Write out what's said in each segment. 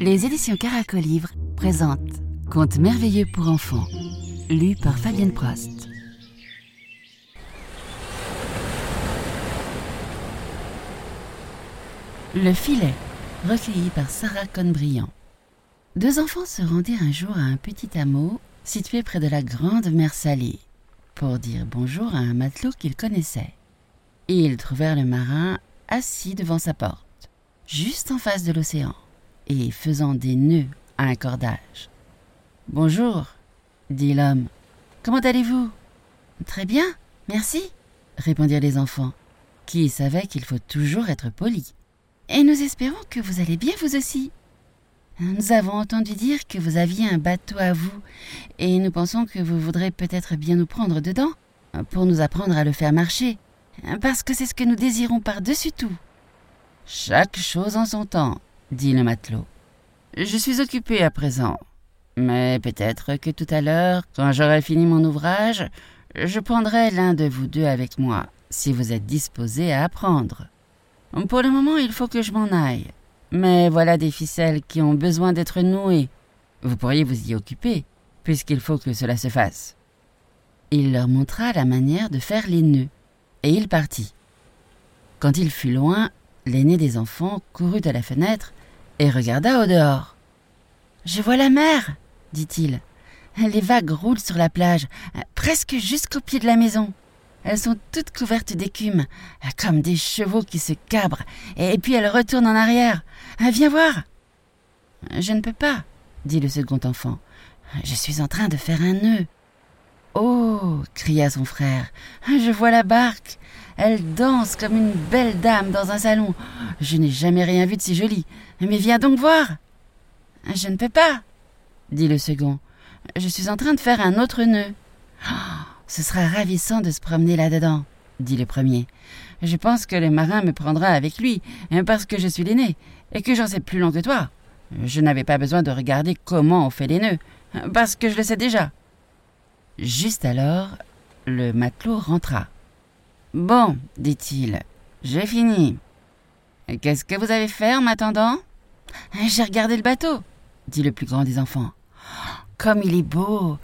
Les éditions Caracolivre présentent Contes merveilleux pour enfants, lu par Fabienne Prost. Le filet, recueilli par Sarah Conbriand. Deux enfants se rendirent un jour à un petit hameau situé près de la grande mer Salée pour dire bonjour à un matelot qu'ils connaissaient. Ils trouvèrent le marin assis devant sa porte, juste en face de l'océan, et faisant des nœuds à un cordage. Bonjour, dit l'homme. Comment allez-vous Très bien, merci, répondirent les enfants, qui savaient qu'il faut toujours être poli. Et nous espérons que vous allez bien vous aussi. Nous avons entendu dire que vous aviez un bateau à vous, et nous pensons que vous voudrez peut-être bien nous prendre dedans, pour nous apprendre à le faire marcher, parce que c'est ce que nous désirons par-dessus tout. Chaque chose en son temps, dit le matelot. Je suis occupé à présent, mais peut-être que tout à l'heure, quand j'aurai fini mon ouvrage, je prendrai l'un de vous deux avec moi, si vous êtes disposé à apprendre. Pour le moment, il faut que je m'en aille. Mais voilà des ficelles qui ont besoin d'être nouées. Vous pourriez vous y occuper, puisqu'il faut que cela se fasse. Il leur montra la manière de faire les nœuds, et il partit. Quand il fut loin, l'aîné des enfants courut à la fenêtre et regarda au dehors. Je vois la mer, dit-il. Les vagues roulent sur la plage, presque jusqu'au pied de la maison. Elles sont toutes couvertes d'écume, comme des chevaux qui se cabrent, et puis elles retournent en arrière. Viens voir. Je ne peux pas, dit le second enfant. Je suis en train de faire un nœud. Oh cria son frère, je vois la barque. Elle danse comme une belle dame dans un salon. Je n'ai jamais rien vu de si joli. Mais viens donc voir. Je ne peux pas, dit le second. Je suis en train de faire un autre nœud. Ce sera ravissant de se promener là-dedans, dit le premier. Je pense que le marin me prendra avec lui, parce que je suis l'aîné, et que j'en sais plus long que toi. Je n'avais pas besoin de regarder comment on fait les nœuds, parce que je le sais déjà. Juste alors, le matelot rentra. Bon, dit-il, j'ai fini. Qu'est-ce que vous avez fait en m'attendant? J'ai regardé le bateau, dit le plus grand des enfants. Comme il est beau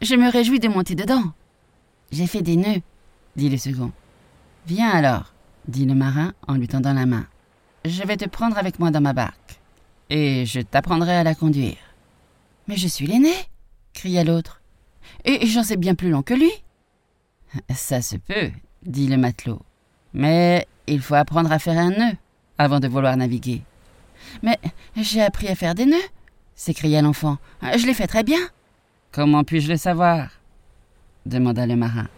Je me réjouis de monter dedans. J'ai fait des nœuds, dit le second. Viens alors, dit le marin en lui tendant la main. Je vais te prendre avec moi dans ma barque, et je t'apprendrai à la conduire. Mais je suis l'aîné, cria l'autre, et j'en sais bien plus long que lui. Ça se peut, dit le matelot, mais il faut apprendre à faire un nœud avant de vouloir naviguer. Mais j'ai appris à faire des nœuds, s'écria l'enfant. Je l'ai fait très bien. Comment puis-je le savoir? demanda le marin.